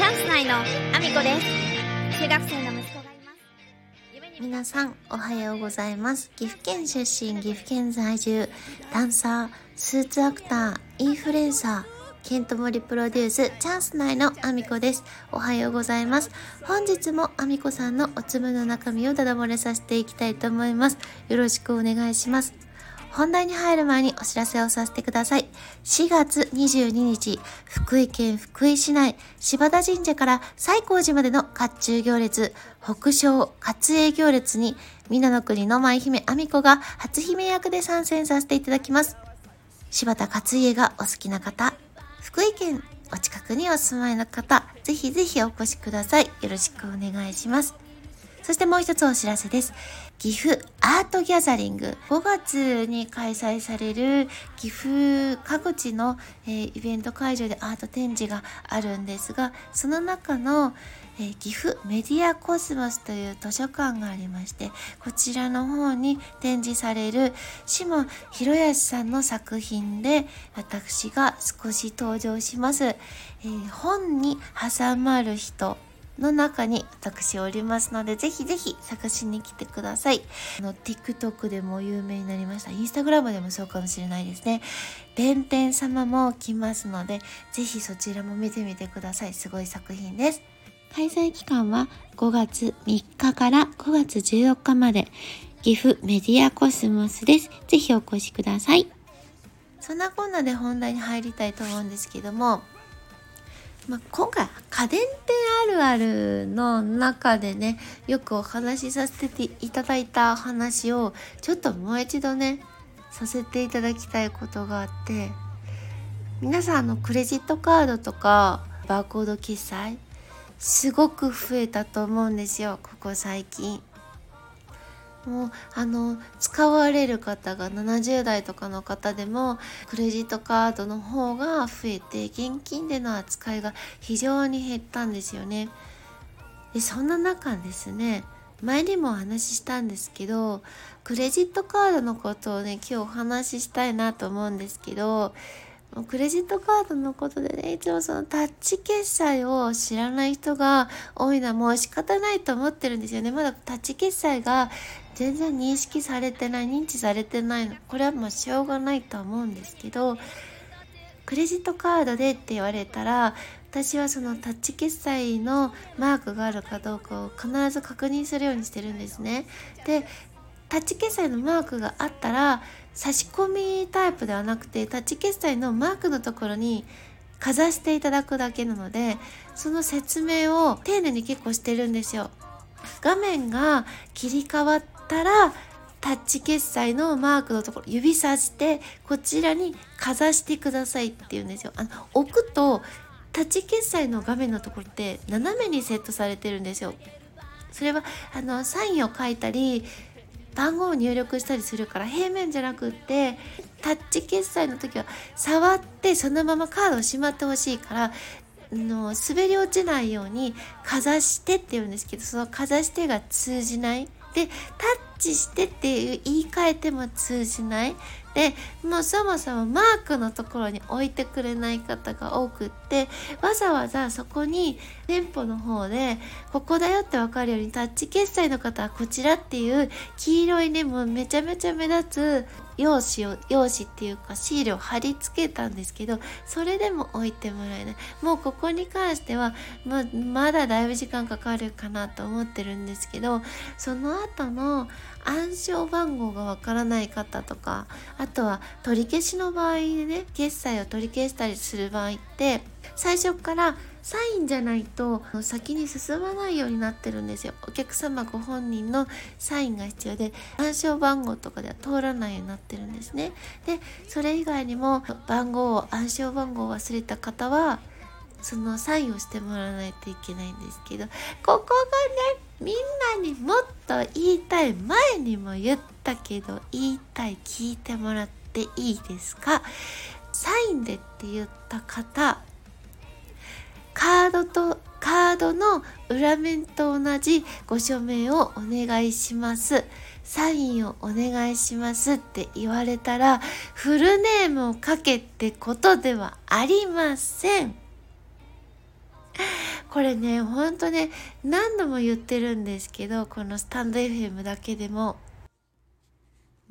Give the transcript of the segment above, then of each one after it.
チャンス内のアミコです中学生の息子がいます皆さんおはようございます岐阜県出身岐阜県在住ダンサースーツアクターインフルエンサーケントモリプロデュースチャンス内のアミコです。おはようございます。本日もアミコさんのお粒の中身をダダ漏れさせていきたいと思います。よろしくお願いします。本題に入る前にお知らせをさせてください。4月22日、福井県福井市内、柴田神社から西光寺までの甲冑行列、北昇勝営行列に、皆の国の舞姫アミコが初姫役で参戦させていただきます。柴田勝家がお好きな方、福井県お近くにお住まいの方、ぜひぜひお越しください。よろしくお願いします。そしてもう一つお知らせです。岐阜アートギャザリング。5月に開催される岐阜各地の、えー、イベント会場でアート展示があるんですがその中の、えー、岐阜メディアコスモスという図書館がありましてこちらの方に展示される下博康さんの作品で私が少し登場します、えー、本に挟まる人。の中に私おりますので、ぜひぜひ探しに来てください。あの、TikTok でも有名になりました。Instagram でもそうかもしれないですね。弁天様も来ますので、ぜひそちらも見てみてください。すごい作品です。開催期間は5月3日から5月14日まで、岐阜メディアコスモスです。ぜひお越しください。そんなこんなで本題に入りたいと思うんですけども、まあ、今回家電店あるあるの中でねよくお話しさせていただいた話をちょっともう一度ねさせていただきたいことがあって皆さんのクレジットカードとかバーコード決済すごく増えたと思うんですよここ最近。もうあの使われる方が70代とかの方でもクレジットカードの方が増えて現金での扱いが非常に減ったんですよね。でそんな中ですね前にもお話ししたんですけどクレジットカードのことをね今日お話ししたいなと思うんですけどクレジットカードのことでね、一応そのタッチ決済を知らない人が多いのはもう仕方ないと思ってるんですよね。まだタッチ決済が全然認識されてない、認知されてないの。これはもうしょうがないと思うんですけど、クレジットカードでって言われたら、私はそのタッチ決済のマークがあるかどうかを必ず確認するようにしてるんですね。で、タッチ決済のマークがあったら差し込みタイプではなくてタッチ決済のマークのところにかざしていただくだけなのでその説明を丁寧に結構してるんですよ。画面が切り替わったらタッチ決済のマークのところ指さしてこちらにかざしてくださいって言うんですよ。あの置くとタッチ決済の画面のところって斜めにセットされてるんですよ。それはあのサインを書いたり番号を入力したりするから平面じゃなくってタッチ決済の時は触ってそのままカードをしまってほしいからの滑り落ちないようにかざしてって言うんですけどそのかざしてが通じないで立チしてっていう言い換えても通じない。でもうそもそもマークのところに置いてくれない方が多くってわざわざそこに店舗の方でここだよって分かるようにタッチ決済の方はこちらっていう黄色いねもうめちゃめちゃ目立つ用紙を用紙っていうかシールを貼り付けたんですけどそれでも置いてもらえない。もうここに関してはままだだいぶ時間かかるかなと思ってるんですけどその後の暗証番号がわからない方とかあとは取り消しの場合でね決済を取り消したりする場合って最初からサインじゃないと先に進まないようになってるんですよ。お客様ご本人のサインが必要で暗証番号とかでは通らないようになってるんですね。でそれ以外にも番号を暗証番号を忘れた方はそのサインをしてもらわないといけないんですけどここがねみんなにもっと言いたい前にも言ったけど言いたい聞いてもらっていいですか？サインでって言った方カードとカードの裏面と同じご署名をお願いします。サインをお願いしますって言われたらフルネームを書けってことではありません。これねほんとね何度も言ってるんですけどこのスタンド FM だけでも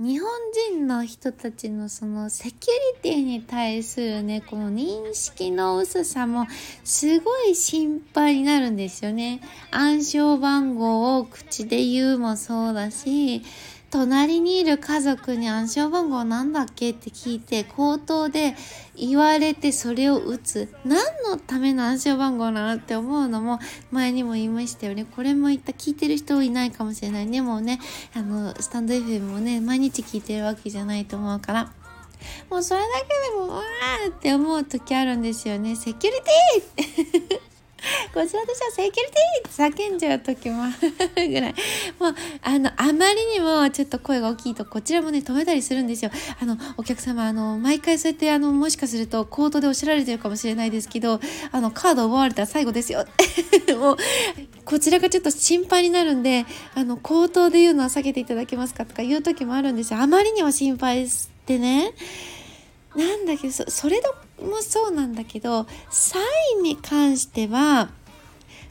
日本人の人たちのそのセキュリティに対するね、この認識の薄さもすごい心配になるんですよね。暗証番号を口で言うもそうだし、隣にいる家族に暗証番号なんだっけ？って聞いて口頭で言われてそれを打つ。何のための暗証番号なの？って思うのも前にも言いましたよね。これも言った聞いてる人いないかもしれないね。もうねあのスタンド FM もね毎日聞いてるわけじゃないと思うから。もうそれだけでもうわーって思う時あるんですよね。セキュリティ こちらとしてはセキュリティって叫んじゃう時もぐらい。もう、あの、あまりにもちょっと声が大きいと、こちらもね、止めたりするんですよ。あの、お客様、あの、毎回そうやって、あの、もしかすると、口頭でおっしゃられてるかもしれないですけど、あの、カードを奪われたら最後ですよ。もう、こちらがちょっと心配になるんで、あの、口頭で言うのは避けていただけますかとか言う時もあるんですよ。あまりにも心配してね。なんだけど、それもそうなんだけど、サインに関しては、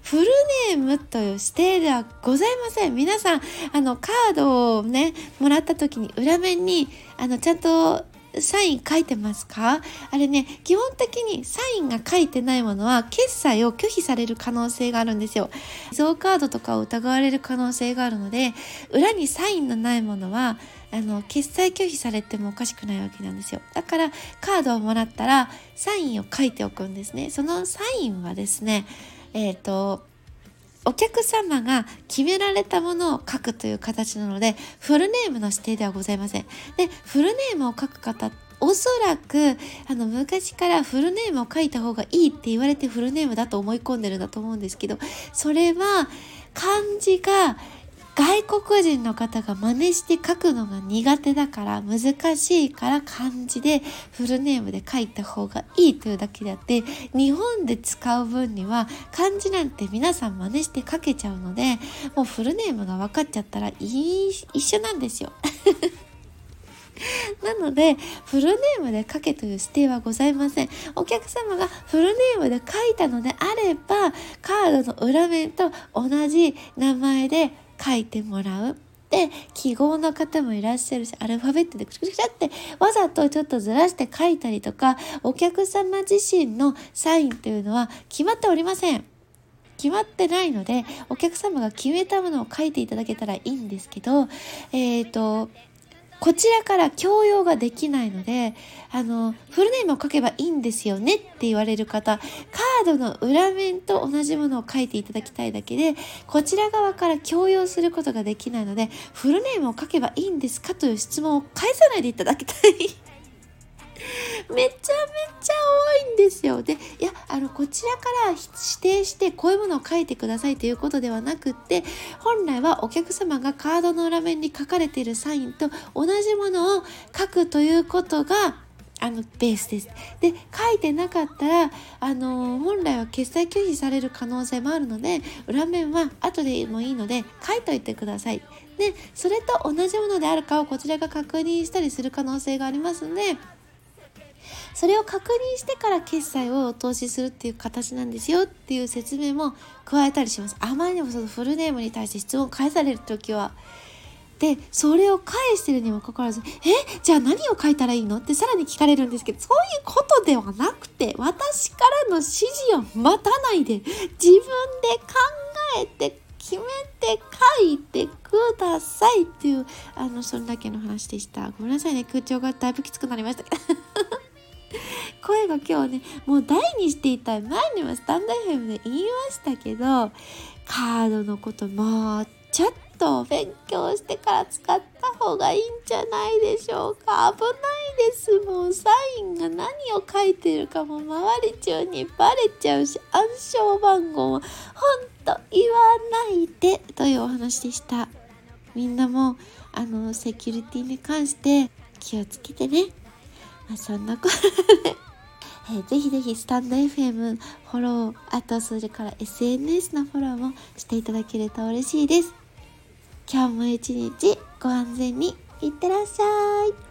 フルネームという指定ではございません。皆さん、あの、カードをね、もらった時に裏面に、あの、ちゃんとサイン書いてますか？あれね、基本的にサインが書いてないものは決済を拒否される可能性があるんですよ。偽造カードとかを疑われる可能性があるので、裏にサインのないものは、あの、決済拒否されてもおかしくないわけなんですよ。だから、カードをもらったら、サインを書いておくんですね。そのサインはですね、えっ、ー、と、お客様が決められたものを書くという形なので、フルネームの指定ではございません。で、フルネームを書く方おそらくあの昔からフルネームを書いた方がいいって言われてフルネームだと思い込んでるんだと思うんですけどそれは漢字が外国人の方が真似して書くのが苦手だから難しいから漢字でフルネームで書いた方がいいというだけであって日本で使う分には漢字なんて皆さん真似して書けちゃうのでもうフルネームが分かっちゃったらいい一緒なんですよ。なので、フルネームで書けという指定はございません。お客様がフルネームで書いたのであれば、カードの裏面と同じ名前で書いてもらう。で、記号の方もいらっしゃるし、アルファベットでクシクシクシってわざとちょっとずらして書いたりとか、お客様自身のサインというのは決まっておりません。決まってないので、お客様が決めたものを書いていただけたらいいんですけど、えっ、ー、と、こちらから強要ができないので、あの、フルネームを書けばいいんですよねって言われる方、カードの裏面と同じものを書いていただきたいだけで、こちら側から強要することができないので、フルネームを書けばいいんですかという質問を返さないでいただきたい。めちゃめちゃ多いんですよ。で、いや、あの、こちらから指定してこういうものを書いてくださいということではなくって、本来はお客様がカードの裏面に書かれているサインと同じものを書くということが、あのベースです。で書いてなかったらあの本来は決済拒否される可能性もあるので裏面は後でもいいので書いといてください。でそれと同じものであるかをこちらが確認したりする可能性がありますのでそれを確認してから決済をお通しするっていう形なんですよっていう説明も加えたりします。あまりにもそのフルネームに対して質問を返される時は。で、それを返してるにもかかわらず、え、じゃあ何を書いたらいいの？ってさらに聞かれるんですけど、そういうことではなくて、私からの指示を待たないで、自分で考えて、決めて書いてくださいっていう、あの、それだけの話でした。ごめんなさいね、空調がだいぶきつくなりましたけど。声が今日ねもう大にしていた前にもスタンド FM で言いましたけどカードのこともうちょっと勉強してから使った方がいいんじゃないでしょうか。危ないですもうサインが何を書いてるかも周り中にバレちゃうし暗証番号もほんと言わないでというお話でした。みんなもあのセキュリティに関して気をつけてね。まあ、そんなことでえー、ぜひぜひスタンド FM フォロー、あとそれから SNS のフォローもしていただけると嬉しいです。今日も一日ご安全にいってらっしゃい。